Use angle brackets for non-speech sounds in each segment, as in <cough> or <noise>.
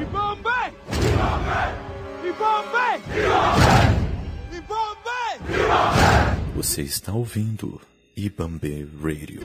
Ibambe! Ibambe! Ibambe! Você está ouvindo Ibambe Radio.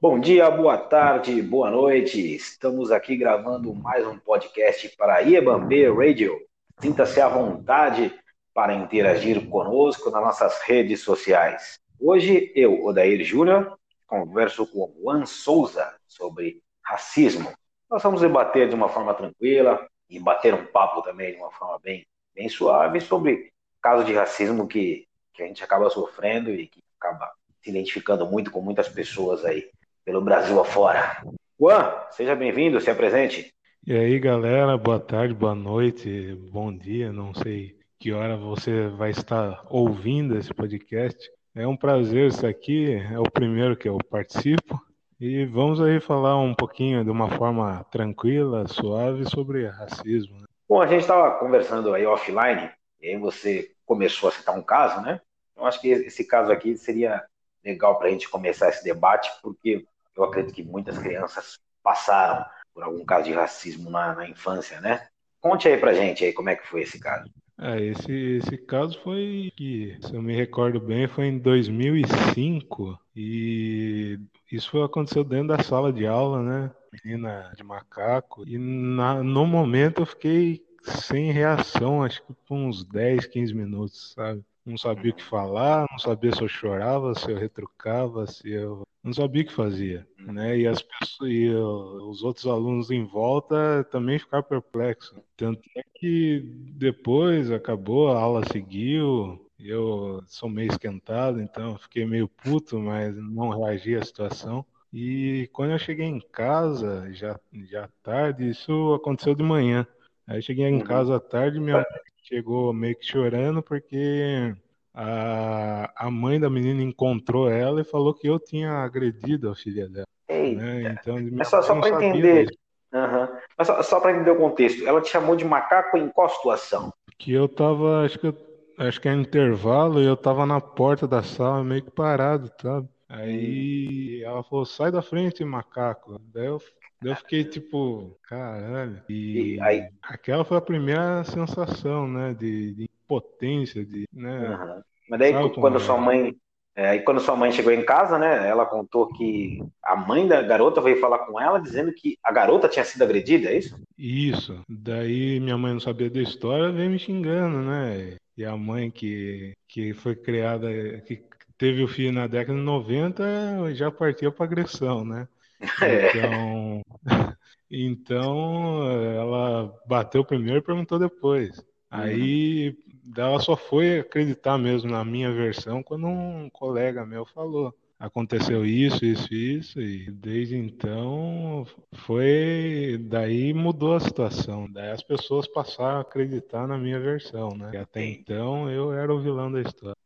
Bom dia, boa tarde, boa noite. Estamos aqui gravando mais um podcast para Iebambe Radio. Sinta-se à vontade para interagir conosco nas nossas redes sociais. Hoje eu, Odair Júnior, converso com o Juan Souza sobre racismo. Nós vamos debater de uma forma tranquila e bater um papo também de uma forma bem, bem suave sobre casos de racismo que, que a gente acaba sofrendo e que acaba se identificando muito com muitas pessoas aí pelo Brasil afora. Juan, seja bem-vindo, se apresente. E aí, galera, boa tarde, boa noite, bom dia, não sei que hora você vai estar ouvindo esse podcast. É um prazer estar aqui, é o primeiro que eu participo. E vamos aí falar um pouquinho de uma forma tranquila, suave sobre racismo. Né? Bom, a gente estava conversando aí offline, e aí você começou a citar um caso, né? Eu acho que esse caso aqui seria legal para a gente começar esse debate, porque eu acredito que muitas crianças passaram por algum caso de racismo na, na infância, né? Conte aí pra gente aí como é que foi esse caso. É, esse, esse caso foi que, se eu me recordo bem, foi em 2005 e isso aconteceu dentro da sala de aula, né? Menina de macaco. E na, no momento eu fiquei sem reação, acho que por uns 10, 15 minutos, sabe? Não sabia o que falar, não sabia se eu chorava, se eu retrucava, se eu não sabia o que fazia, né? E as pessoas e os outros alunos em volta também ficaram perplexos. Tanto é que depois acabou, a aula seguiu, eu sou meio esquentado, então fiquei meio puto, mas não reagi à situação. E quando eu cheguei em casa, já, já tarde, isso aconteceu de manhã. Aí cheguei em uhum. casa à tarde, minha mãe chegou meio que chorando porque a, a mãe da menina encontrou ela e falou que eu tinha agredido a filha dela. Eita. Né? Então, Mas só, só para entender. Uhum. Mas só, só para entender o contexto, ela te chamou de macaco em qual situação? Que eu tava, acho que eu, acho que é intervalo e eu tava na porta da sala meio que parado, sabe? Aí hum. ela falou, sai da frente, macaco. Daí eu, eu fiquei tipo, caralho. E, e aí... aquela foi a primeira sensação, né? De, de potência de, né? Uhum. Mas daí quando sua mãe, é, aí quando sua mãe chegou em casa, né? Ela contou que a mãe da garota veio falar com ela dizendo que a garota tinha sido agredida, é isso? Isso. Daí minha mãe não sabia da história, veio me xingando, né? E a mãe que que foi criada, que teve o filho na década de 90, já partiu para agressão, né? <laughs> É. Então, <laughs> então ela bateu primeiro e perguntou depois. Aí uhum ela só foi acreditar mesmo na minha versão quando um colega meu falou. Aconteceu isso, isso, isso, e desde então foi. Daí mudou a situação. Daí as pessoas passaram a acreditar na minha versão, né? E até então eu era o vilão da história.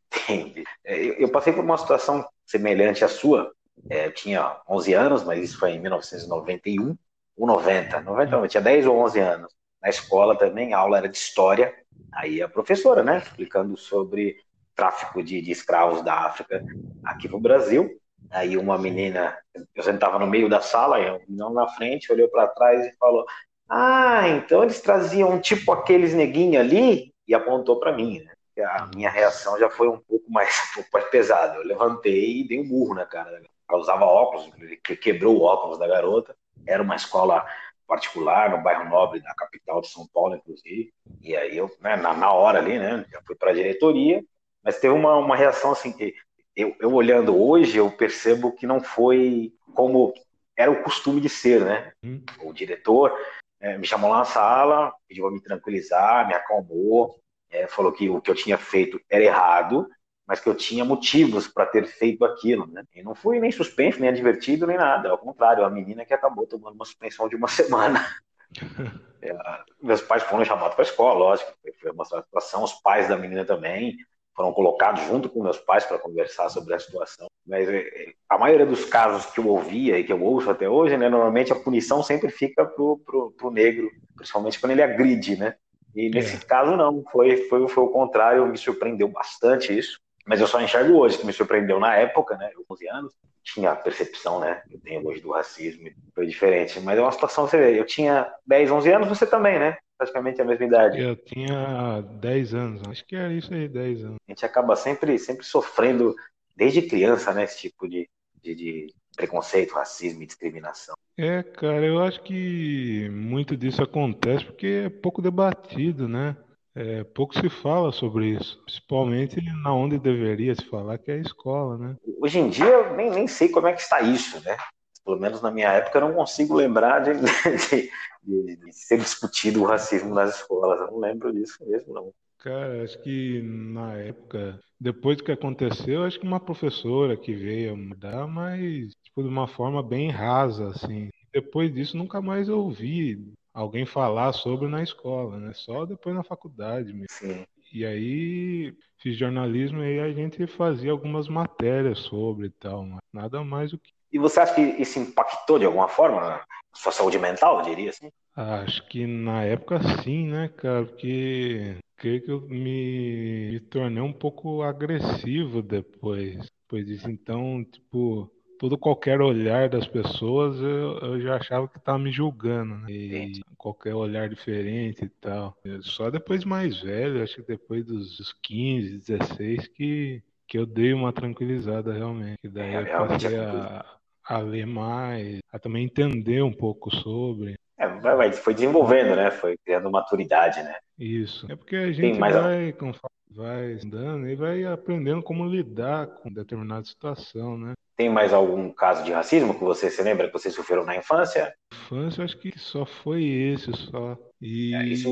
É, eu passei por uma situação semelhante à sua. É, eu tinha 11 anos, mas isso foi em 1991 ou 90. 90 eu tinha 10 ou 11 anos. Na escola também, a aula era de história Aí a professora, né, explicando sobre tráfico de, de escravos da África aqui no Brasil. Aí uma menina, eu sentava no meio da sala, não na frente, olhou para trás e falou: Ah, então eles traziam tipo aqueles neguinhos ali e apontou para mim. Né? A minha reação já foi um pouco mais, <laughs> um pouco mais pesada. Eu levantei e dei um burro na cara. Ela usava óculos, que quebrou o óculos da garota. Era uma escola particular, no bairro nobre da capital de São Paulo, inclusive. E aí eu, né, na, na, hora ali, né, já fui para a diretoria, mas teve uma, uma reação assim que eu, eu olhando hoje, eu percebo que não foi como era o costume de ser, né? Hum. O diretor é, me chamou lá na sala, pediu para me tranquilizar, me acalmou, é, falou que o que eu tinha feito era errado, mas que eu tinha motivos para ter feito aquilo, né? E não fui nem suspenso, nem advertido, nem nada. Ao contrário, a menina que acabou tomando uma suspensão de uma <laughs> semana. <laughs> é, meus pais foram chamados para a escola, lógico, foi mostrar a situação. Os pais da menina também foram colocados junto com meus pais para conversar sobre a situação. Mas é, a maioria dos casos que eu ouvia e que eu ouço até hoje, né, normalmente a punição sempre fica pro, pro, pro negro, principalmente quando ele agride, né? E nesse é. caso não, foi, foi, foi o contrário, me surpreendeu bastante isso. Mas eu só enxergo hoje, que me surpreendeu na época, né? Eu, 11 anos, tinha a percepção, né? Eu tenho hoje do racismo, foi diferente. Mas é uma situação, você vê, eu tinha 10, 11 anos, você também, né? Praticamente a mesma idade. Eu tinha 10 anos, acho que era isso aí, 10 anos. A gente acaba sempre, sempre sofrendo, desde criança, né? Esse tipo de, de, de preconceito, racismo e discriminação. É, cara, eu acho que muito disso acontece porque é pouco debatido, né? É, pouco se fala sobre isso, principalmente na onde deveria se falar, que é a escola, né? Hoje em dia eu nem, nem sei como é que está isso, né? Pelo menos na minha época eu não consigo lembrar de, <laughs> de, de, de ser discutido o racismo nas escolas. Eu não lembro disso mesmo, não. Cara, acho que na época, depois do que aconteceu, acho que uma professora que veio mudar, mas tipo, de uma forma bem rasa, assim. Depois disso, nunca mais ouvi alguém falar sobre na escola, né? Só depois na faculdade mesmo. Sim. E aí fiz jornalismo e a gente fazia algumas matérias sobre e tal, mas nada mais do que. E você acha que isso impactou de alguma forma a sua saúde mental, eu diria assim? Acho que na época sim, né, cara? Porque creio que eu me, me tornei um pouco agressivo depois, depois disso. Então, tipo, todo qualquer olhar das pessoas eu, eu já achava que estava me julgando, né? E qualquer olhar diferente e tal. Só depois mais velho, acho que depois dos 15, 16, que, que eu dei uma tranquilizada realmente. E daí É, eu realmente passei é a, a ler mais, a também entender um pouco sobre. É, vai, foi desenvolvendo, né? Foi criando maturidade, né? Isso. É porque a gente mais vai, conforme vai andando e vai aprendendo como lidar com determinada situação, né? Tem mais algum caso de racismo que você se lembra que você sofreu na infância? Infância, eu acho que só foi esse só. E É, isso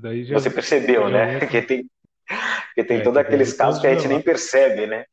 daí já Você percebeu, já né? Porque <laughs> tem, porque tem É, todos que aqueles casos que a gente nem percebe, né?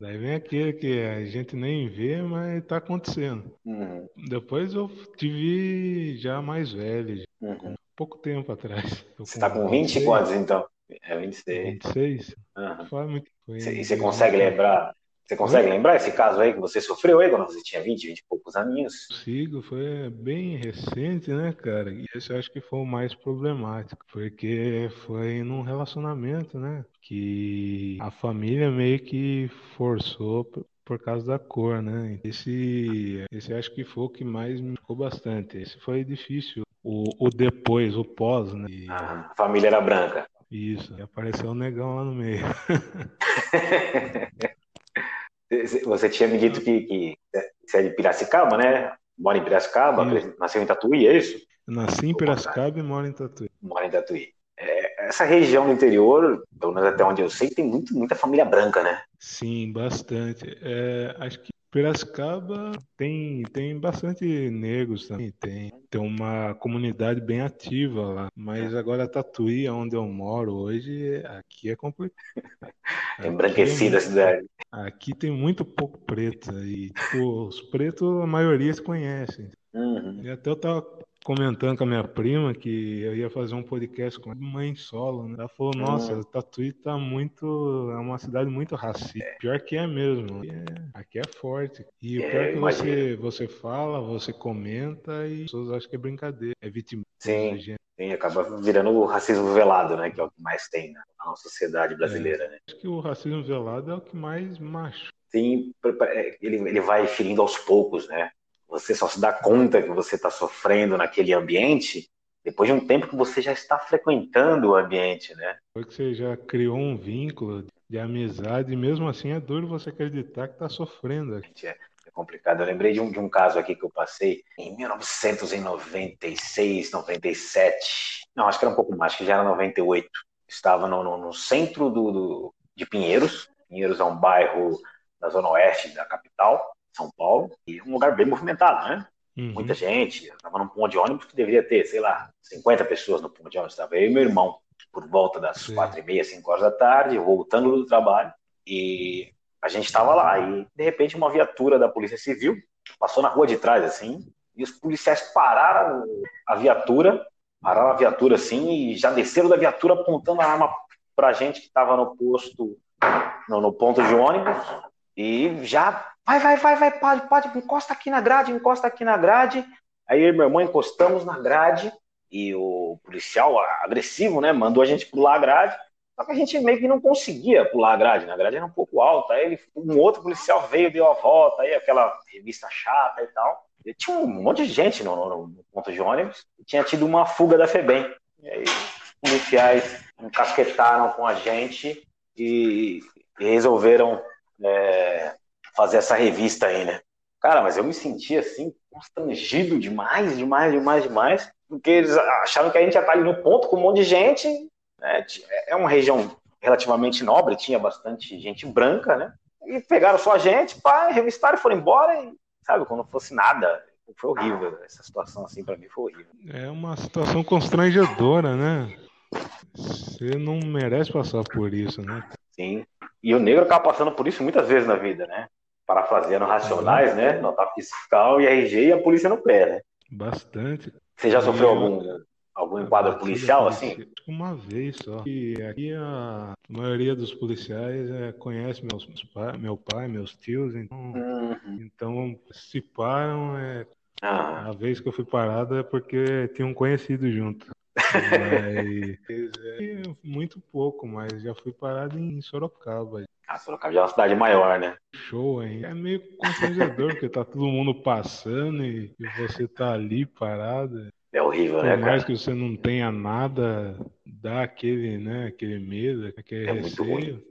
Daí vem aquele que a gente nem vê, mas tá acontecendo. Uhum, Depois eu tive já mais velho, uhum. pouco tempo atrás. <laughs> Você tá com 20 26, quantos, então? É 26. 26? Uhum. Muito. Foi em E você consegue 2000. lembrar? Você consegue lembrar esse caso aí que você sofreu aí quando você tinha 20, 20 e poucos aninhos? Consigo, foi bem recente, né, cara? E esse eu acho que foi o mais problemático, porque foi num relacionamento, né? Que a família meio que forçou por, causa da cor, né? Esse, esse acho que foi o que mais me ficou bastante. Esse foi difícil. O, o depois, o pós, né? E- Ah, a família era branca. isso, e apareceu um negão lá no meio. <laughs> Você- tinha me dito que, que você é de Piracicaba, né? Mora em Piracicaba, Isso. nasceu em Tatuí, é isso? Eu nasci em Piracicaba e moro em Tatuí. Mora em Tatuí. É, essa região do interior, pelo menos até onde eu sei, tem muito, muita família branca, né? Sim, bastante. É, acho que Piracicaba tem, tem bastante negros também, tem, tem uma comunidade bem ativa lá. Mas agora Tatuí, onde eu moro hoje, aqui é complicado. <laughs> É embranquecida a cidade. Aqui tem muito pouco preto e tipo, os pretos a maioria se conhecem. Uhum. E até eu tava comentando com a minha prima que eu ia fazer um podcast com a mãe solo, né? Ela falou, nossa, Hum. Tatuí tá muito. É uma cidade muito racista. Pior que é mesmo. Aqui é, aqui é forte. E o É, pior é que você, você fala, você comenta e as pessoas acham que é brincadeira. É vítima Sim. gente. Sim, acaba virando o racismo velado, né? Que é o que mais tem na nossa sociedade brasileira, né? Acho que o racismo velado é o que mais macho. Sim, ele, ele vai ferindo aos poucos, né? Você só se dá conta que você está sofrendo naquele ambiente depois de um tempo que você já está frequentando o ambiente, né? Porque você já criou um vínculo de amizade e mesmo assim é duro você acreditar que tá sofrendo. É, é complicado. Eu lembrei de um, de um caso aqui que eu passei em 1996, 97. Não, acho que era um pouco mais, acho que já era 98. Estava no, no, no centro do, do- de Pinheiros. Pinheiros é um bairro da zona oeste da capital, São Paulo, e um lugar bem movimentado, né? Uhum. muita gente. Eu estava num ponto de ônibus que deveria ter, sei lá, 50 pessoas no ponto de ônibus. Estava eu e meu irmão, por volta das Sim. quatro e meia, cinco horas da tarde, voltando do trabalho. E a gente estava lá. E, de repente, uma viatura da Polícia Civil passou na rua de trás, assim, e os policiais pararam a viatura, pararam a viatura, assim, e já desceram da viatura apontando a arma pra gente que estava no posto, no, no ponto de ônibus, e já, vai, vai, vai, vai, pode, pode, encosta aqui na grade, encosta aqui na grade. Aí eu e meu irmão encostamos na grade, e o policial agressivo, né, mandou a gente pular a grade. Só que a gente meio que não conseguia pular a grade, né? A grade era um pouco alta. Aí ele, um outro policial veio, deu a volta, aí aquela revista chata e tal. E tinha um monte de gente no, no, no ponto de ônibus. E tinha tido uma fuga da FEBEM. E aí os policiais encasquetaram com a gente e, e resolveram é, fazer essa revista aí, né? Cara, mas eu me senti assim, constrangido demais, demais, demais, demais, porque eles acharam que a gente ia estar ali no ponto com um monte de gente. Né? É uma região relativamente nobre, tinha bastante gente branca, né? E pegaram só a gente, pá, revistaram e foram embora, e, sabe, não fosse nada. Foi horrível, essa situação assim para mim foi horrível. É uma situação constrangedora, né? Você não merece passar por isso, né? Sim. E o negro acaba passando por isso muitas vezes na vida, né? Parafraseando racionais, né? Nota fiscal e RG e a polícia no pé, né? Bastante. Você já sofreu algum, algum enquadro policial assim? Uma vez só. E aqui a maioria dos policiais é, conhece meus, meu pai, meus tios, então, uhum. então se param, é, ah. a vez que eu fui parado é porque tinha um conhecido junto. Mas, é, muito pouco, mas já fui parado em Sorocaba. Ah, Sorocaba já é uma cidade maior, né? Show, hein? É meio constrangedor, porque tá todo mundo passando e, você tá ali parado. É horrível, Por né, Por mais que você não tenha nada, dá aquele, né, aquele medo, aquele é receio. Muito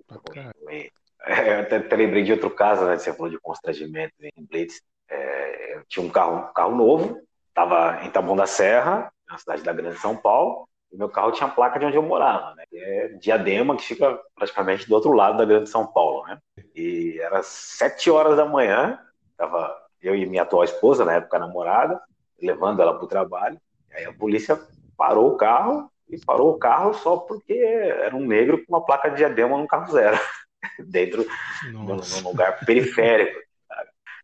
É, eu até, até, lembrei de outro caso, né? Você falou de constrangimento em Blitz. É, eu tinha um carro, um carro novo, tava em Taboão da Serra, na cidade da Grande São Paulo, e meu carro tinha placa de onde eu morava, né? Que é Diadema, que fica praticamente do outro lado da Grande São Paulo, né? E era sete horas da manhã, tava eu e minha atual esposa, na época namorada, levando ela para o trabalho. Aí a polícia parou o carro e parou o carro só porque era um negro com uma placa de diadema no carro zero, <laughs> dentro num lugar periférico.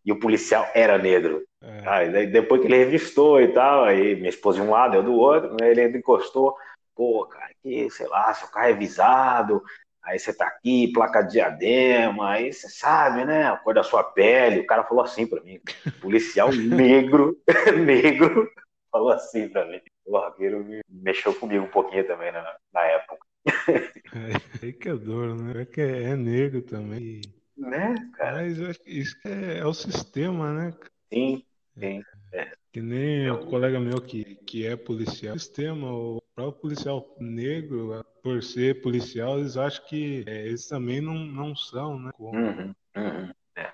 E o policial era negro. É. Aí, depois que ele revistou e tal, aí minha esposa de um lado, eu do outro, né, ele ainda encostou, pô, cara, que, sei lá, seu carro é visado, aí você tá aqui, placa de diadema, aí você sabe, né, a cor da sua pele, o cara falou assim pra mim, <laughs> policial negro, <laughs> negro, falou assim pra mim. O arqueiro mexeu comigo um pouquinho também na, na época. <laughs> É, que é duro, né? É que é negro também. Né, cara? Mas eu acho que isso é, é o sistema, né? Sim, Sim. É. Que nem o colega meu que, que é policial. O sistema, o próprio policial negro, por ser policial, eles acham que é, eles também não, não são, né? Uhum, uhum. É.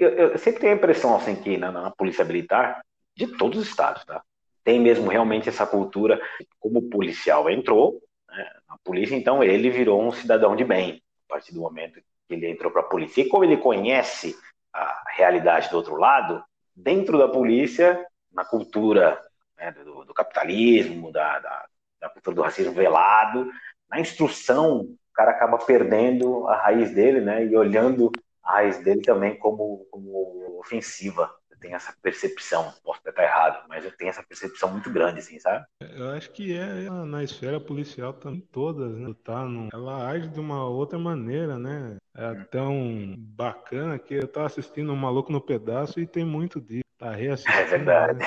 Eu, eu, sempre tenho a impressão, assim, que na, na, polícia militar, de todos os estados, tá? Tem mesmo realmente essa cultura, como o policial entrou né, na polícia, então ele virou um cidadão de bem, a partir do momento que ele entrou para a polícia. E como ele conhece a realidade do outro lado, dentro da polícia, na cultura né, do, do, capitalismo, da, da, da, cultura do racismo velado, na instrução, o cara acaba perdendo a raiz dele, né, e olhando a raiz dele também como, como ofensiva. Eu tenho essa percepção, posso estar errado, mas eu tenho essa percepção muito grande, assim, sabe? Eu acho que é na esfera policial também todas, né? Tá no, ela age de uma outra maneira, né? É tão bacana que eu tava assistindo um Maluco no Pedaço e tem muito disso. Tá <laughs> reassistindo. É verdade.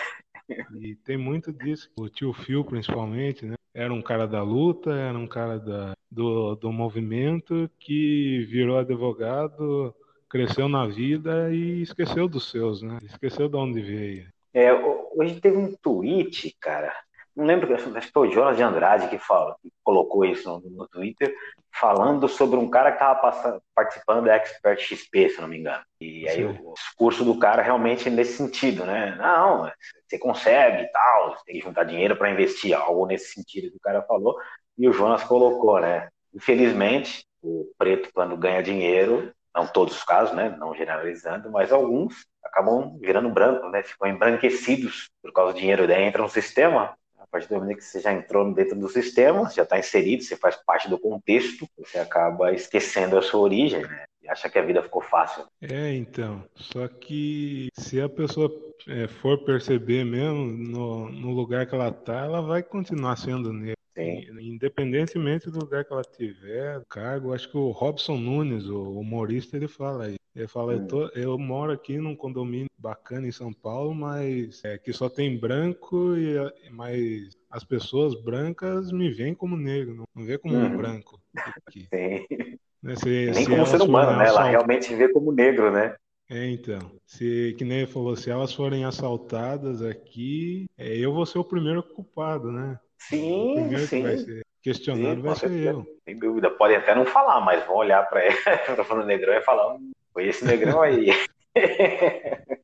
Né? E tem muito disso. O tio Phil, principalmente, né? Era um cara da luta, era um cara da, do, do movimento que virou advogado, cresceu na vida e esqueceu dos seus, né? Esqueceu de onde veio. É, hoje teve um tweet, cara, não lembro, acho que foi o Jonas de Andrade que, fala, que colocou isso no, no, Twitter, falando sobre um cara que estava participando da Expert XP, se não me engano. E aí Sim. o discurso do cara realmente nesse sentido, né? Não, você consegue e tal, você tem que juntar dinheiro para investir, algo nesse sentido que o cara falou. E o Jonas colocou, né? Infelizmente, o preto, quando ganha dinheiro, não todos os casos, né? Não generalizando, mas alguns acabam virando branco, né? Ficam embranquecidos por causa do dinheiro dentro no sistema partir do momento que você já entrou dentro do sistema, já está inserido, você faz parte do contexto, você acaba esquecendo a sua origem, né? E acha que a vida ficou fácil. É, então. Só que se a pessoa é, for perceber mesmo no, no lugar que ela está, ela vai continuar sendo negra. Sim. Independentemente do lugar que ela tiver, cargo, acho que o Robson Nunes, o humorista, ele fala aí. Ele fala, hum. eu, tô, eu, moro aqui num condomínio bacana em São Paulo, mas é, que só tem branco, e mas as pessoas brancas me veem como negro, não, não vê como hum. um branco. Aqui. <laughs> Sim. Né, se, nem se como ser humano, né? Ela realmente vê como negro, né? É, então. Se, que nem ele falou, se elas forem assaltadas aqui, é, eu vou ser o primeiro culpado, né? Sim, o primeiro sim. que vai ser questionado sim, vai ser eu. Sem dúvida. Podem até não falar, mas vão olhar para <laughs> falando negrão e falar, hum, foi esse negrão aí. <laughs>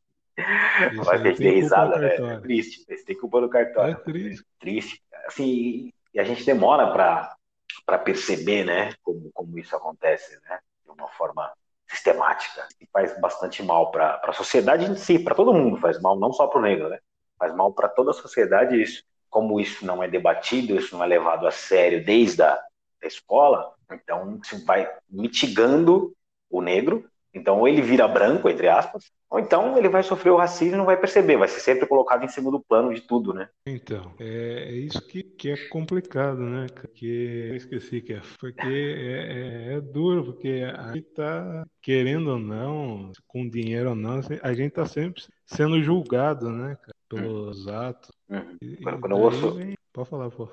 vai ter que ter risada, né? É triste. Esse tem culpa do cartório. É triste. É triste. Assim, e a gente demora para perceber, né, como, como isso acontece, né? De uma forma sistemática e faz bastante mal para a sociedade em si, para todo mundo faz mal, não só para o negro, né? Faz mal para toda a sociedade isso. Como isso não é debatido, isso não é levado a sério desde a da escola, então isso vai mitigando o negro então, ou ele vira branco, entre aspas, ou então ele vai sofrer o racismo e não vai perceber, vai ser sempre colocado em segundo plano de tudo, né? Então, é, é isso que, que é complicado, né? Que eu esqueci que é, porque é, é, é duro, porque a gente tá, querendo ou não, com dinheiro ou não, a gente tá sempre sendo julgado, né, pelos hum. atos. Hum. Quando, quando eu ouço... Vem... Pode falar, pô.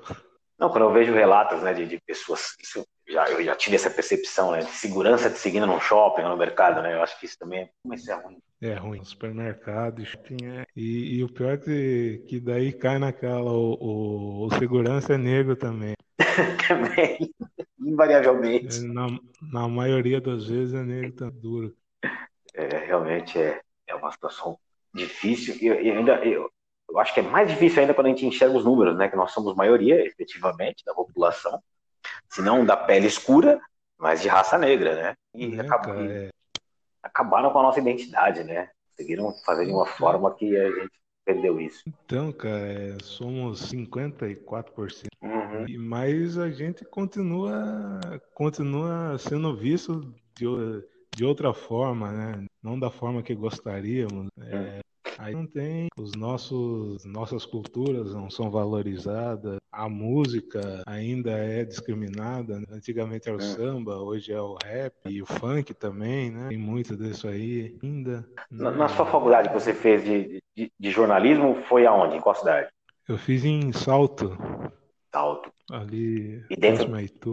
Não, quando eu vejo relatos né, de, de pessoas, isso já, eu já tive essa percepção, né, de segurança te seguindo no shopping, no mercado, né, eu acho que isso também é, isso é ruim. É ruim, supermercado, shopping, é. E, e o pior é que, que daí cai naquela, o, o, o segurança é negro também. <laughs> também, invariavelmente. É, na, na maioria das vezes é negro, tá duro. É, realmente é, é uma situação difícil, e, e ainda, eu, eu acho que é mais difícil ainda quando a gente enxerga os números, né? Que nós somos maioria, efetivamente, da população, se não da pele escura, mas de raça negra, né? E é, é. acabaram com a nossa identidade, né? Conseguiram fazer de uma forma que a gente perdeu isso. Então, cara, é, somos 54%. Uhum. Mas a gente continua, continua sendo visto de, de outra forma, né? Não da forma que gostaríamos. É, Aí não tem, os nossos nossas culturas não são valorizadas, a música ainda é discriminada. Né? Antigamente era o é. samba, hoje é o rap e o funk também, né? Tem muito disso aí ainda. Na, na sua faculdade que você fez de, de, de, jornalismo, foi aonde? Em qual cidade? Eu fiz em Salto. Salto. Ali, e dentro... Itu.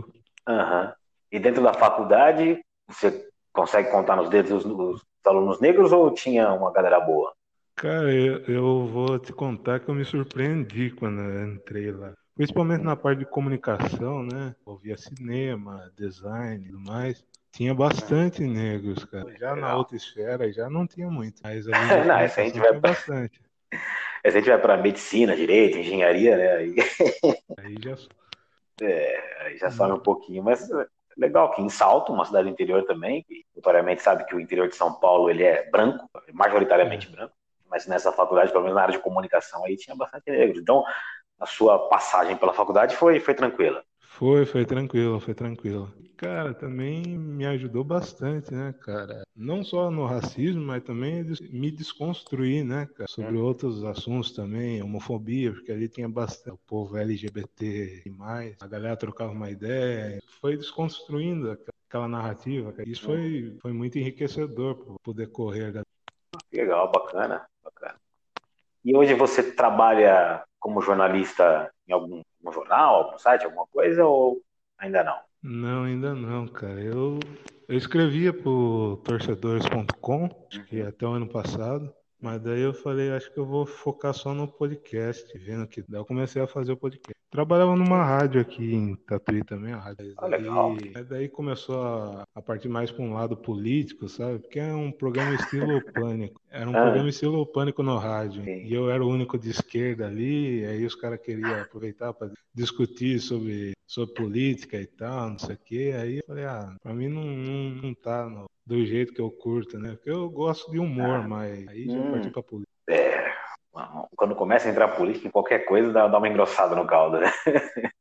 Uhum. E dentro da faculdade, você consegue contar nos dedos os, os alunos negros ou tinha uma galera boa? Cara, eu, eu vou te contar que eu me surpreendi quando eu entrei lá. Principalmente na parte de comunicação, né? Ouvia cinema, design e tudo mais. Tinha bastante negros, cara. Já na outra esfera já não tinha muito. Mas ali <laughs> não, essa a gente vai bastante. Essa a gente vai para medicina, direito, engenharia, né? Aí, aí já. <laughs> É, aí já sobe um pouquinho, mas legal que em Salto, uma cidade do interior também, que notoriamente sabe que o interior de São Paulo ele é branco, majoritariamente é. branco mas nessa faculdade, pelo menos na área de comunicação, aí tinha bastante negros. Então, a sua passagem pela faculdade foi, foi tranquila? Foi, foi tranquilo, foi tranquilo. Cara, também me ajudou bastante, né, cara? Não só no racismo, mas também me desconstruir, né, cara? Sobre hum. outros assuntos também, homofobia, porque ali tinha bastante o povo LGBT e mais. A galera trocava uma ideia, foi desconstruindo aquela narrativa. Cara. Isso foi, foi muito enriquecedor por decorrer da. Legal, bacana. E hoje você trabalha como jornalista em algum, algum jornal, algum site, alguma coisa, ou ainda não? Não, ainda não, cara. Eu, eu escrevia pro torcedores.com, acho que uhum. até o ano passado. Mas daí eu falei, acho que eu vou focar só no podcast, vendo que daí eu comecei a fazer o podcast. Trabalhava numa rádio aqui em Tatuí também, a rádio. Ah, legal. daí começou a, a partir mais para um lado político, sabe? Porque é um programa estilo <laughs> pânico. Era um ah. programa estilo pânico no rádio. Sim. E eu era o único de esquerda ali, aí os caras queriam aproveitar para discutir sobre, sobre política e tal, não sei o quê. Aí eu falei, ah, pra mim não, não, não tá no, do jeito que eu curto, né? Porque eu gosto de humor, ah, mas aí já hum, parti pra política. É, quando começa a entrar política em qualquer coisa, dá, dá uma engrossada no caldo, né?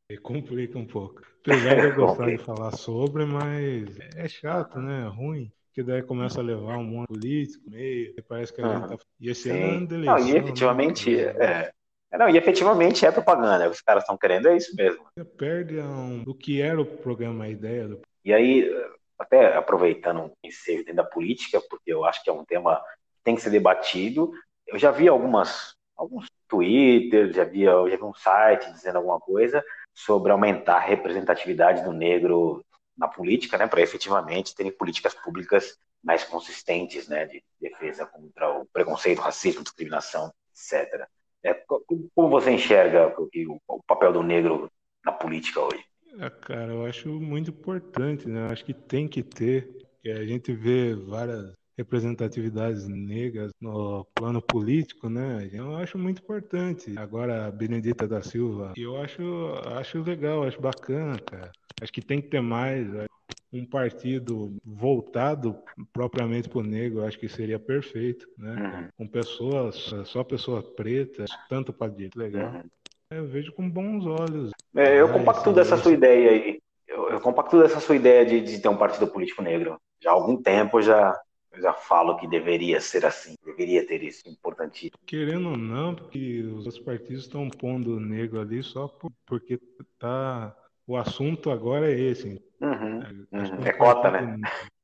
E complica um pouco. Apesar de eu gostar de falar sobre, mas é chato, né? É ruim. Que daí começa a levar um monte político, meio, parece que a gente tá. E esse Sim. ano de eleição. Não, e efetivamente, né? é, É, não, e efetivamente é propaganda. Os caras estão querendo, é isso mesmo. Você perde um, do que era o programa, a ideia do. E aí, até aproveitando um ensejo dentro da política, porque eu acho que é um tema que tem que ser debatido. Eu já vi algumas, alguns Twitter, já vi, já vi um site dizendo alguma coisa sobre aumentar a representatividade do negro na política, né, para efetivamente terem políticas públicas mais consistentes, né, de defesa contra o preconceito, racismo, discriminação, etc. É, como você enxerga o, papel do negro na política hoje? É, cara, eu acho muito importante, né? Eu acho que tem que ter, a gente vê várias representatividades negras no plano político, né? Eu acho muito importante. Agora a Benedita da Silva, eu acho, acho legal, acho bacana, cara. Acho que tem que ter mais um partido voltado propriamente para o negro, acho que seria perfeito, né? Uhum. Com pessoas, só pessoas pretas, tanto para direito legal. Uhum. Eu vejo com bons olhos. É, eu compacto dessa sua ideia aí. Eu, eu compacto dessa sua ideia de, de ter um partido político negro. Já há algum tempo já eu já falo que deveria ser assim, deveria ter isso, importantíssimo. Querendo ou não, porque os partidos estão pondo o negro ali só porque tá o assunto agora é esse. Uhum, é, uhum. é cota, né?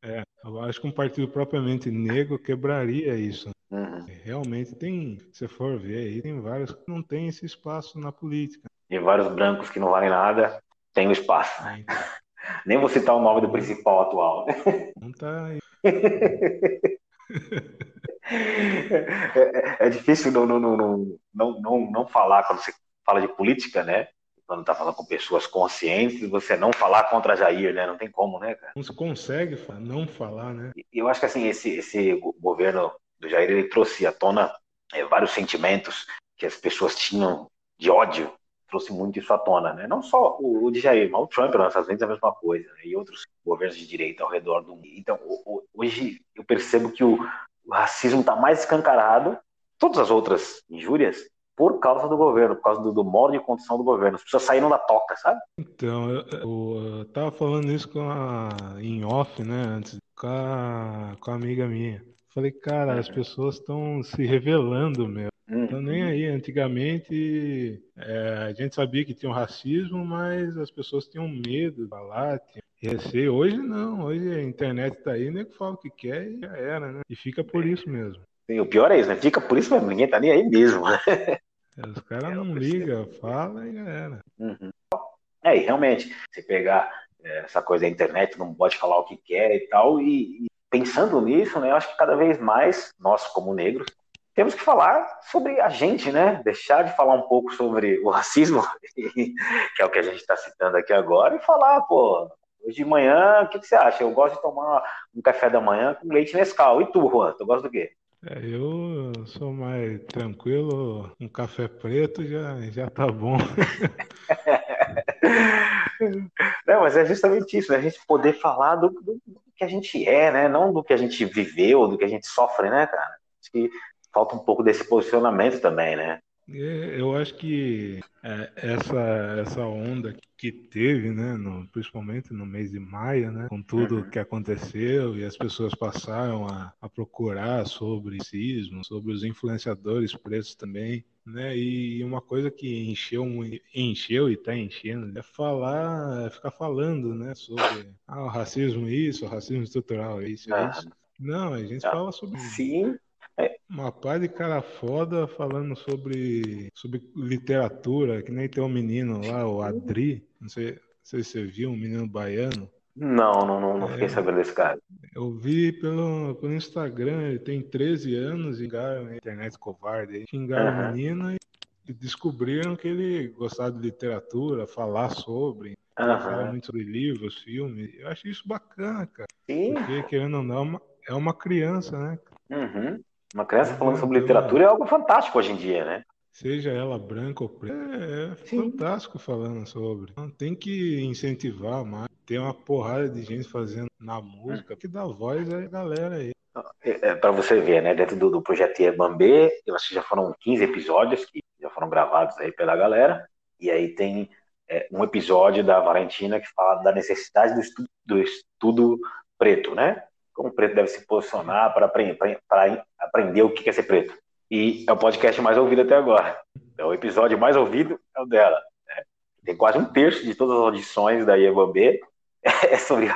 É, eu acho que um partido propriamente negro quebraria isso. Uhum. Realmente tem, se for ver aí, tem vários que não tem esse espaço na política. E vários brancos que não valem nada tem o espaço. É, então. <laughs> Nem vou citar o nome do principal atual. Não tá aí. <laughs> é, é, difícil não, não, não, não, não, não falar quando você fala de política, né? Quando tá falando com pessoas conscientes, você não falar contra Jair, né? Não tem como, né, cara? Não se consegue não falar, né? E eu acho que assim, esse, esse governo do Jair, ele trouxe à tona é, vários sentimentos que as pessoas tinham de ódio, trouxe muito isso à tona, né? Não só o, o de Jair, mas o Trump nos Estados Unidos é a mesma coisa, né? e outros governos de direita ao redor do mundo. Então, hoje eu percebo que o, o racismo está mais escancarado, todas as outras injúrias por causa do governo, por causa do, do modo de condução do governo. As pessoas saíram da toca, sabe? Então, eu, eu, eu tava falando isso com a, em off, né, antes, com a, com a amiga minha. Falei, cara, as pessoas estão se revelando mesmo. Então, nem aí. Antigamente, é, a gente sabia que tinha um racismo, mas as pessoas tinham medo de falar, tinham receio. Hoje não, hoje a internet tá aí, nem fala o que quer e já era, né? E fica por isso mesmo. Sim, o pior é isso, né? Fica por isso mesmo, ninguém tá nem aí mesmo. <laughs> Né? Os caras não ligam, fala e já era. Uhum. É, e realmente, se pegar é, essa coisa da internet, não pode falar o que quer e tal, e, e pensando nisso, né, eu acho que cada vez mais, nós como negros, temos que falar sobre a gente, né? Deixar de falar um pouco sobre o racismo, <laughs> que é o que a gente está citando aqui agora, e falar, pô, hoje de manhã, o que, que, você acha? Eu gosto de tomar um café da manhã com leite Nescau. E tu, Juan, tu gosta do quê? É, eu sou mais tranquilo, um café preto já, já tá bom. <laughs> Não, mas é justamente isso, né? A gente poder falar do, do, que a gente é, né? Não do que a gente viveu, do que a gente sofre, né, cara? Acho que falta um pouco desse posicionamento também, né? É, eu acho que é, essa, essa onda que teve, né, no, principalmente no mês de maio, né, com tudo uhum. que aconteceu e as pessoas passaram a, a procurar sobre racismo, sobre os influenciadores pretos também, né, e uma coisa que encheu, encheu e está enchendo é falar, é ficar falando, né, sobre ah, o racismo isso, o racismo estrutural isso, é isso. Não, a gente ah, fala sobre Sim. Uma pá de cara foda falando sobre, sobre literatura, que nem tem um menino lá, o Adri, não sei, não sei se você viu, um menino baiano. Não, não, não, não fiquei é, sabendo desse cara. Eu vi pelo, pelo Instagram, ele tem 13 anos, xingaram na internet covarde, xingaram uhum. a menina e descobriram que ele gostava de literatura, falar sobre, uhum. falar muito sobre livros, filmes. Eu acho isso bacana, cara. Sim. Porque, querendo ou não, é uma, é uma criança, né? Uhum. Uma criança falando sobre literatura é algo fantástico hoje em dia, né? Seja ela branca ou preta, é, é fantástico falando sobre. Então, tem que incentivar mais. Tem uma porrada de gente fazendo na música que dá voz a galera aí. É, é para você ver, né? Dentro do, do projeto Bambê, eu acho que já foram 15 episódios que já foram gravados aí pela galera. E aí tem é, um episódio da Valentina que fala da necessidade do estudo, do estudo preto, né? Como o preto deve se posicionar para aprender, o que é ser preto. E é o podcast mais ouvido até agora. É o episódio mais ouvido é o dela. Né? Tem quase um terço de todas as audições da IEBB. <laughs> É sobre,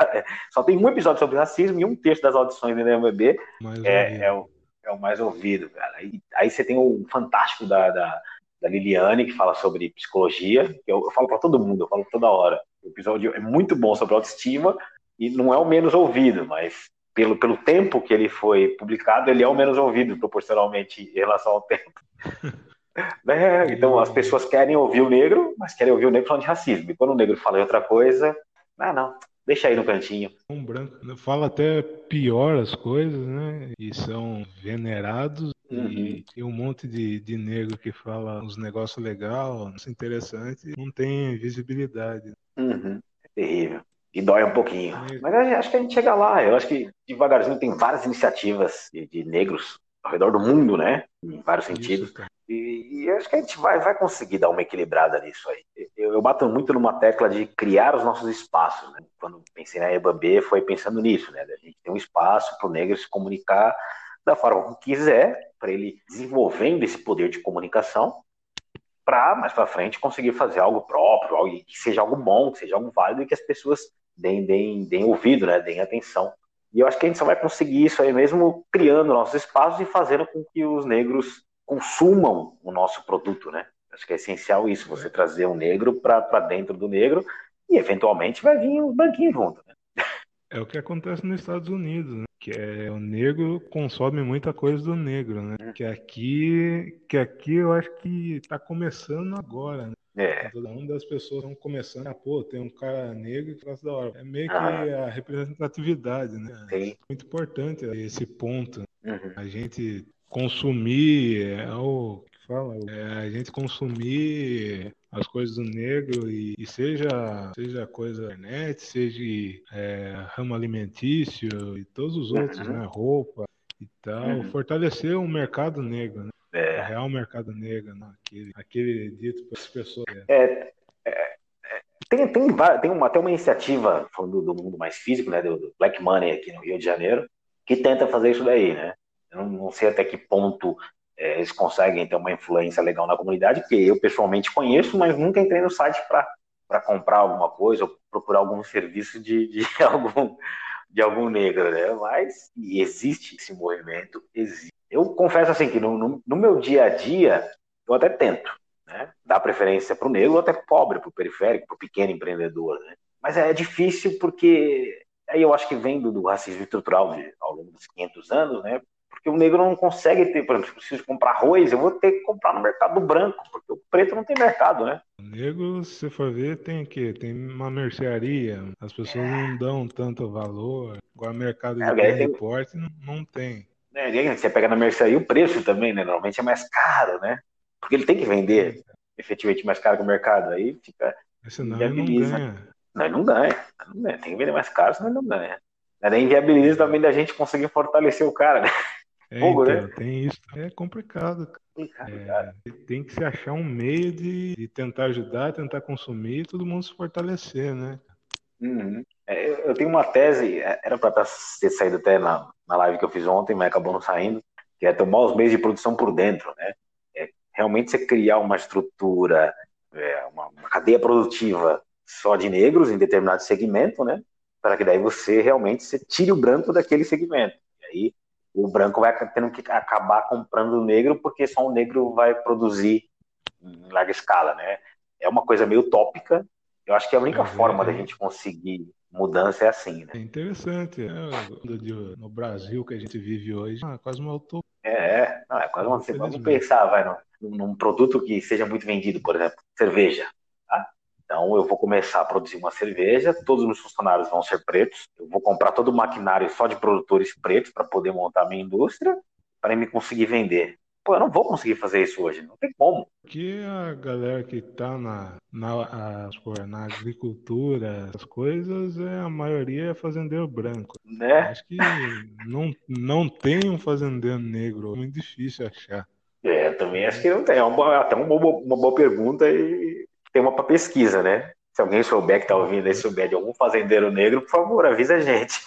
só tem um episódio sobre racismo e um terço das audições da IEBB é, é, o, é o mais ouvido. Cara. Aí, aí você tem o fantástico da, da, da Liliane, que fala sobre psicologia. Eu, eu falo para todo mundo, eu falo toda hora. O episódio é muito bom sobre autoestima e não é o menos ouvido, mas pelo, pelo tempo que ele foi publicado, ele é o menos ouvido proporcionalmente em relação ao tempo. <laughs> né? Então as pessoas querem ouvir o negro, mas querem ouvir o negro falando de racismo. E quando o negro fala em outra coisa, ah, não, deixa aí no cantinho. Um branco fala até pior as coisas, né? E são venerados. Uhum. E tem um monte de, de negro que fala uns negócios legais, interessantes, não tem visibilidade. Uhum. É terrível e dói um pouquinho. Mas acho que a gente chega lá. Eu acho que devagarzinho tem várias iniciativas de, de negros ao redor do mundo, né? Em vários sentidos. Isso, e, e, acho que a gente vai, vai conseguir dar uma equilibrada nisso aí. Eu, eu, bato muito numa tecla de criar os nossos espaços. Né? Quando pensei na EBAB, foi pensando nisso, né? A gente tem um espaço para o negro se comunicar da forma que quiser, para ele desenvolvendo esse poder de comunicação, para mais para frente conseguir fazer algo próprio, algo que seja algo bom, que seja algo válido e que as pessoas deem, deem, deem ouvido, né, deem atenção. E eu acho que a gente só vai conseguir isso aí mesmo criando nossos espaços e fazendo com que os negros consumam o nosso produto, né? Acho que é essencial isso, você trazer um negro para dentro do negro e eventualmente vai vir um banquinho junto. Né? É o que acontece nos Estados Unidos, né? que é o negro consome muita coisa do negro, né? Hum. Que aqui, que aqui eu acho que está começando agora, né? É. Todo mundo das pessoas estão começando a, pô, tem um cara negro que gosta da hora. É meio que ah. a representatividade, né? Sim. Muito importante esse ponto. Uhum. A gente consumir é o que fala, é a gente consumir as coisas do negro e, e seja seja coisa internet, seja é, ramo alimentício e todos os outros, uhum. né? Roupa e tal, uhum. fortalecer o mercado negro, né? É. O real mercado negro, aquele, aquele dito para as pessoas. É, é, é, tem, tem, tem uma, até uma iniciativa, falando do mundo mais físico, né, do, do, Black Money aqui no Rio de Janeiro, que tenta fazer isso daí, né? Eu não, não sei até que ponto é, eles conseguem ter uma influência legal na comunidade, porque eu pessoalmente conheço, mas nunca entrei no site para comprar alguma coisa ou procurar algum serviço de, de <laughs> algum de algum negro, né? Mas existe esse movimento, existe. Eu confesso assim que no, no, no meu dia a dia eu até tento, né? Dar preferência para o negro ou até pobre, para o periférico, para o pequeno empreendedor, né? Mas é difícil porque aí eu acho que vem do, do racismo estrutural de, ao longo dos 500 anos, né? Porque o negro não consegue ter, por exemplo, se eu preciso comprar arroz, eu vou ter que comprar no mercado branco, porque o preto não tem mercado, né? O negro, se for ver, tem que tem uma mercearia, as pessoas não dão tanto valor, igual mercado de é, grande tem... porte não, não tem. É, você pega na mercearia o preço também, né? Normalmente é mais caro, né? Porque ele tem que vender efetivamente mais caro que o mercado, aí fica. Senão ele não ganha. Não, ele não ganha. não ganha. Tem que vender mais caro, senão ele não ganha. Daí inviabiliza também da gente conseguir fortalecer o cara, né? É, Fogo, então, né? Tem isso. É complicado. É, tem que se achar um meio de, de, tentar ajudar, tentar consumir e todo mundo se fortalecer, né? Uhum. É, eu tenho uma tese, é, era para ter saído até na, na live que eu fiz ontem, mas acabou não saindo, que é tomar os meios de produção por dentro, né? É realmente você criar uma estrutura, é, uma, uma cadeia produtiva só de negros em determinado segmento, né? Para que daí você realmente você tire o branco daquele segmento. E aí o branco vai tendo que acabar comprando o negro porque só o negro vai produzir em larga escala, né? É uma coisa meio utópica. Eu acho que a única é, forma é. da gente conseguir mudança é assim, né? É interessante. É, no Brasil que a gente vive hoje, é quase uma utopia. É, não, é quase uma. Vamos pensar, vai, num, num produto que seja muito vendido, por exemplo, cerveja. Então, eu vou começar a produzir uma cerveja, todos os meus funcionários vão ser pretos, eu vou comprar todo o maquinário só de produtores pretos para poder montar a minha indústria, para me conseguir vender. Pô, eu não vou conseguir fazer isso hoje, não tem como. Que a galera que está na, na, a, na agricultura, as coisas, é, a maioria é fazendeiro branco. Né? Acho que não, não tem um fazendeiro negro, é muito difícil achar. É, também acho que não tem. É uma, até uma boa, uma boa pergunta e tem uma para pesquisa, né? Se alguém souber que está ouvindo aí, souber de algum fazendeiro negro, por favor, avisa a gente.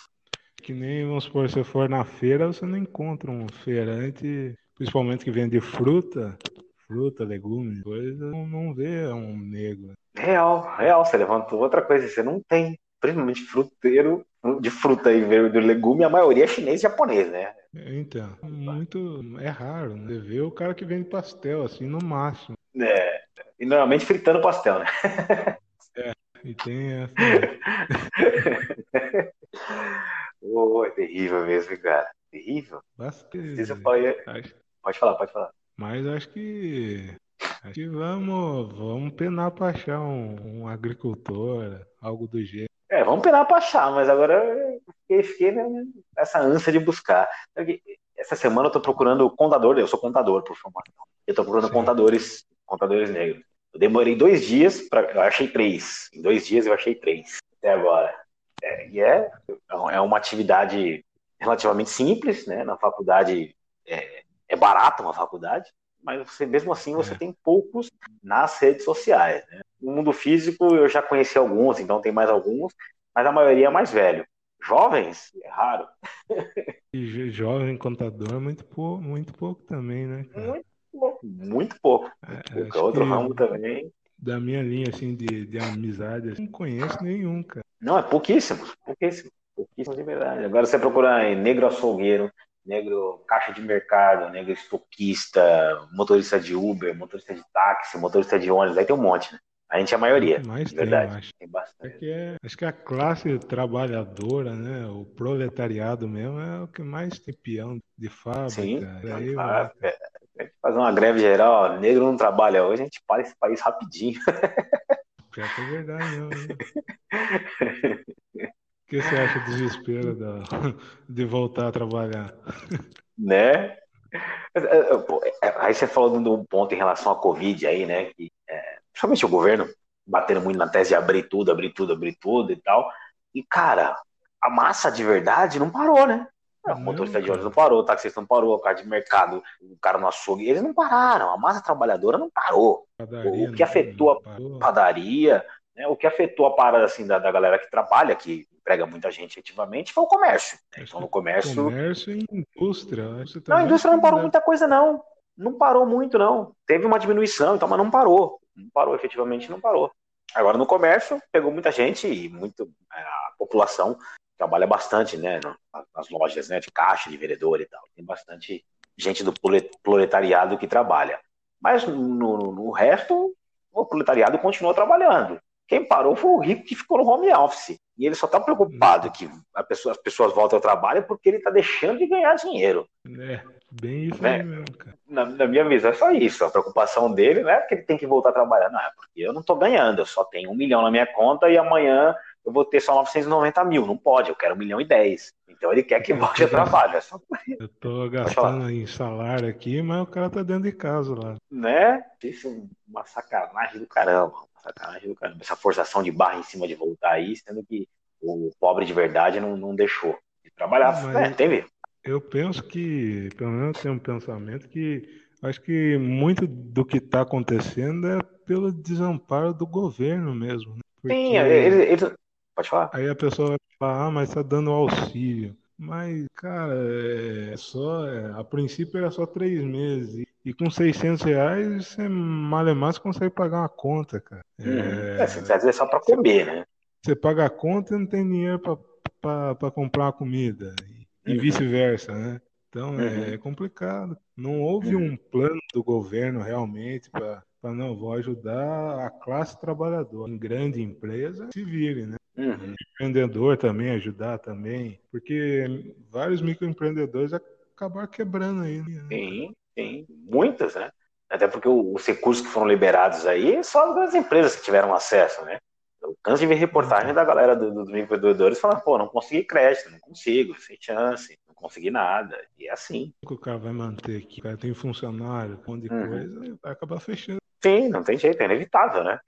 Que nem, vamos supor, se for na feira, você não encontra um feirante principalmente que vende fruta, fruta, legumes, coisa, não, não vê um negro. Real, real. Você levantou outra coisa, você não tem, principalmente fruteiro de fruta e de legume, a maioria é chinês e japonês, né? Então, muito. É raro, né? Você vê o cara que vende pastel, assim, no máximo. É. E normalmente fritando pastel, né? <laughs> É, e tem essa. <laughs> oh, é terrível mesmo, cara. Terrível. Bastante. Acho... Pode falar, pode falar. Mas acho que. Acho que vamos, vamos penar para achar um, um agricultor, algo do jeito. É, vamos penar para achar, mas agora eu fiquei nessa ânsia de buscar. Essa semana eu estou procurando contador, eu sou contador por formação. Eu estou procurando Sim. contadores, contadores negros. Eu demorei dois dias, para eu achei três. Em dois dias eu achei três até agora. É, e é, é uma atividade relativamente simples, né? Na faculdade é, é barata uma faculdade, mas você, mesmo assim você é. tem poucos nas redes sociais. Né? No mundo físico eu já conheci alguns, então tem mais alguns, mas a maioria é mais velho. Jovens, é raro. E jovem contador é muito pouco, muito pouco também, né? Cara? Muito pouco, muito pouco. Muito é, pouco. Outro ramo também. Da minha linha assim de, de amizade, assim, não conheço nenhum, cara. Não, é pouquíssimos, pouquíssimos, pouquíssimos de verdade. Agora você procurar em negro açougueiro, negro caixa de mercado, negro estoquista, motorista de Uber, motorista de táxi, motorista de ônibus, aí tem um monte, né? A gente é a maioria. Mais tem, verdade. Acho. Tem bastante. É é, acho que a classe trabalhadora, né? O proletariado mesmo é o que mais tem peão de fábrica. Sim, aí, fábrica. É, fazer uma greve geral, negro não trabalha hoje, a gente para esse país rapidinho. Pior que é verdade, não. Né? <laughs> O que você acha do desespero da, de voltar a trabalhar? Né? Aí você falou de um ponto em relação à Covid aí, né? Que, é, principalmente o governo batendo muito na tese de abrir tudo, abrir tudo, abrir tudo e tal. E, cara, a massa de verdade não parou, né? O motorista de ônibus não parou, o taxista não parou, o cara de mercado, o cara no açougue, eles não pararam, a massa trabalhadora não parou. Padaria, o que afetou a padaria, né, o que afetou a parada assim, da, da galera que trabalha, que emprega muita gente ativamente, foi o comércio. Né? Então, no comércio. Comércio e indústria. Não, a indústria não parou muita coisa, não. Não parou muito, não. Teve uma diminuição, então, mas não parou. Não parou, efetivamente não parou. Agora, no comércio, pegou muita gente e muito, é, a população trabalha bastante, né, nas lojas, né, de caixa, de vendedor e tal. Tem bastante gente do proletariado que trabalha. Mas no, no resto, o proletariado continuou trabalhando. Quem parou foi o rico que ficou no home office. E ele só está preocupado que pessoa, as pessoas voltem ao trabalho porque ele está deixando de ganhar dinheiro. É, bem isso né? mesmo, cara. Na, na, minha visão é só isso. A preocupação dele não é que ele tem que voltar a trabalhar, não, é porque eu não estou ganhando, eu só tenho um milhão na minha conta e amanhã eu vou ter só 990 mil. Não pode, eu quero um milhão e dez. Então ele quer que volte ao trabalho. É só... Eu tô gastando em salário aqui, mas o cara tá dentro de casa lá. Né? Isso é uma sacanagem do caramba sacanagem do caramba. Essa forçação de barra em cima de voltar aí, sendo que o pobre de verdade não, não deixou de trabalhar. Mas é, teve. Eu penso que, pelo menos tenho um pensamento que acho que muito do que está acontecendo é pelo desamparo do governo mesmo. Né? Porque Sim, ele, ele, pode falar. Aí a pessoa vai falar, ah, mas está dando auxílio. Mas, cara, é só. É, a princípio era só três meses. E com 600 reais, você malemar consegue pagar uma conta, cara. Uhum. É, é, às vezes é só para comer, né? Você paga a conta e não tem dinheiro para comprar uma comida. E, uhum. vice-versa, né? Então é, uhum. é complicado. Não houve uhum. um plano do governo realmente para não, vou ajudar a classe trabalhadora. Em grande empresa, se vire, né? Uhum. Empreendedor também, ajudar também. Porque vários microempreendedores acabaram quebrando aí. Né? Sim. Tem muitas, né? Até porque os recursos que foram liberados aí, só as grandes empresas que tiveram acesso, né? Eu canso de ver reportagem da galera dos do, do empreendedores falando, pô, não consegui crédito, não consigo, sem chance, não consegui nada. E é assim. O cara vai manter aqui, o cara tem funcionário, um monte de uhum. coisa, vai acabar fechando. Sim, não tem jeito, é inevitável, né?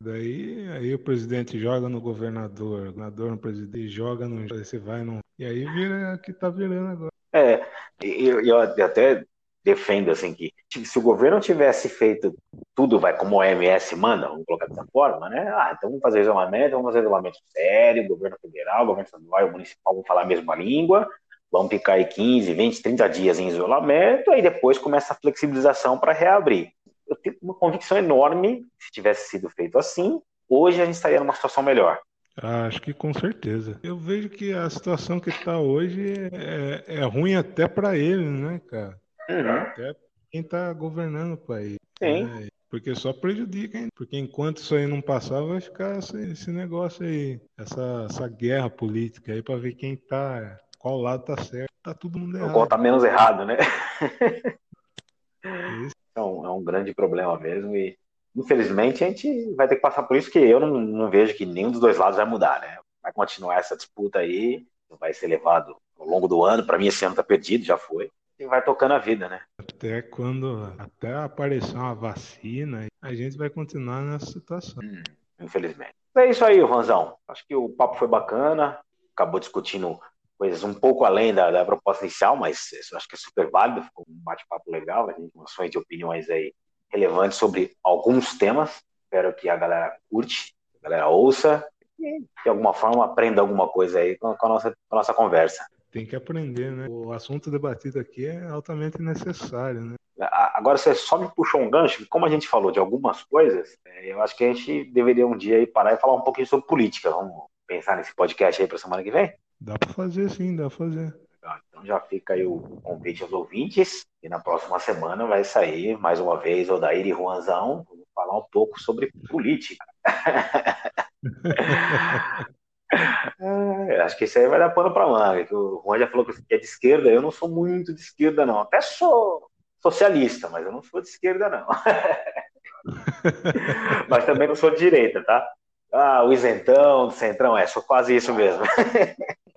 Daí aí o presidente joga no governador, o governador no presidente joga no. Você vai no. E aí vira que tá virando agora. É, eu, eu até defendo assim que se o governo tivesse feito tudo vai como o OMS manda, vamos colocar dessa forma, né? Ah, então vamos fazer isolamento, vamos fazer isolamento sério, governo federal, governo estadual municipal vão falar a mesma língua, vamos ficar aí 15, 20, 30 dias em isolamento, aí depois começa a flexibilização para reabrir. Eu tenho uma convicção enorme, se tivesse sido feito assim, hoje a gente estaria numa situação melhor. Ah, acho que com certeza. Eu vejo que a situação que está hoje é, é, ruim até para ele, né, cara? Uhum. Até quem está governando o país. Sim. Né? Porque só prejudica, hein? Porque enquanto isso aí não passar, vai ficar esse, esse negócio aí, essa, essa guerra política aí para ver quem tá, qual lado tá certo. Tá todo mundo errado. Qual tá menos errado, né? <laughs> é, um, é um grande problema mesmo e infelizmente a gente vai ter que passar por isso que eu não, não vejo que nenhum dos dois lados vai mudar, né? Vai continuar essa disputa aí, vai ser levado ao longo do ano. Para mim esse ano tá perdido, já foi e vai tocando a vida, né? Até quando até aparecer uma vacina, a gente vai continuar nessa situação. Hum, infelizmente. É isso aí, Ronzão. Acho que o papo foi bacana. Acabou discutindo coisas um pouco além da, da proposta inicial, mas acho que é super válido. Ficou um bate-papo legal. A gente mostrou de opiniões aí relevantes sobre alguns temas. Espero que a galera curte, a galera ouça e de alguma forma aprenda alguma coisa aí com a nossa, com a nossa conversa tem que aprender, né? O assunto debatido aqui é altamente necessário, né? Agora você só me puxou um gancho, como a gente falou de algumas coisas, é, eu acho que a gente deveria um dia parar e falar um pouquinho sobre política. Vamos pensar nesse podcast aí para semana que vem? Dá para fazer sim, dá para fazer. Então já fica aí o convite aos ouvintes e na próxima semana vai sair mais uma vez o Daír e Juanzão, falar um pouco sobre política. É, acho que isso aí vai dar pano para manga. O Juan já falou que é de esquerda. Eu não sou muito de esquerda, não. Até sou socialista, mas eu não sou de esquerda, não. <laughs> mas também não sou de direita, tá? Ah, o isentão, do centrão, é, sou quase isso mesmo. <laughs>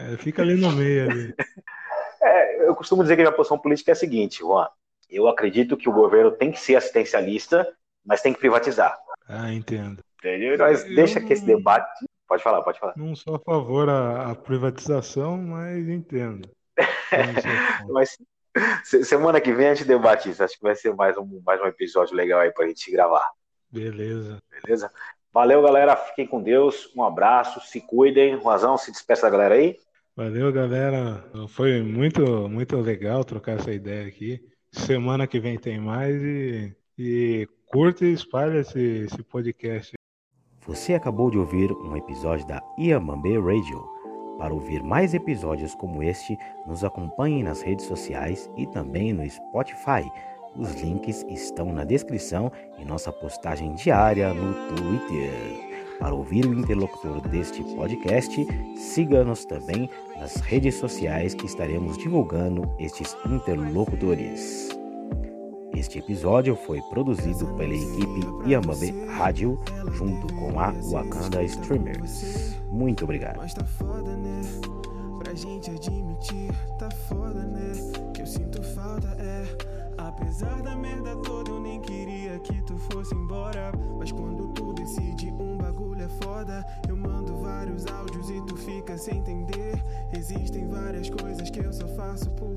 É, fica ali no meio. Ali. <laughs> É, eu costumo dizer que a minha posição política é a seguinte, Juan. Eu acredito que o governo tem que ser assistencialista, mas tem que privatizar. Ah, entendo. Entendeu? Mas eu... deixa que esse debate Pode falar, pode falar. Não sou a favor à, privatização, mas entendo. <laughs> mas semana que vem a gente debate isso. Acho que vai ser mais um, mais um episódio legal aí pra gente gravar. Beleza. Beleza? Valeu, galera. Fiquem com Deus. Um abraço. Se cuidem. Razão, se despeça da galera aí. Valeu, galera. Foi muito, muito legal trocar essa ideia aqui. Semana que vem tem mais e, e curta e espalha esse, esse podcast. Você acabou de ouvir um episódio da Iamambe Radio. Para ouvir mais episódios como este, nos acompanhe nas redes sociais e também no Spotify. Os links estão na descrição e nossa postagem diária no Twitter. Para ouvir o interlocutor deste podcast, siga-nos também nas redes sociais que estaremos divulgando estes interlocutores. Este episódio foi produzido pela equipe Yamabe Rádio junto com a Wakanda Streamers. Muito obrigado. Mas tá foda, né? Pra gente admitir, tá foda, né? Que eu sinto falta, é. Apesar da merda toda, eu nem queria que tu fosse embora. Mas quando tu decide um bagulho é foda, eu mando vários áudios e tu fica sem entender. Existem várias coisas que eu só faço por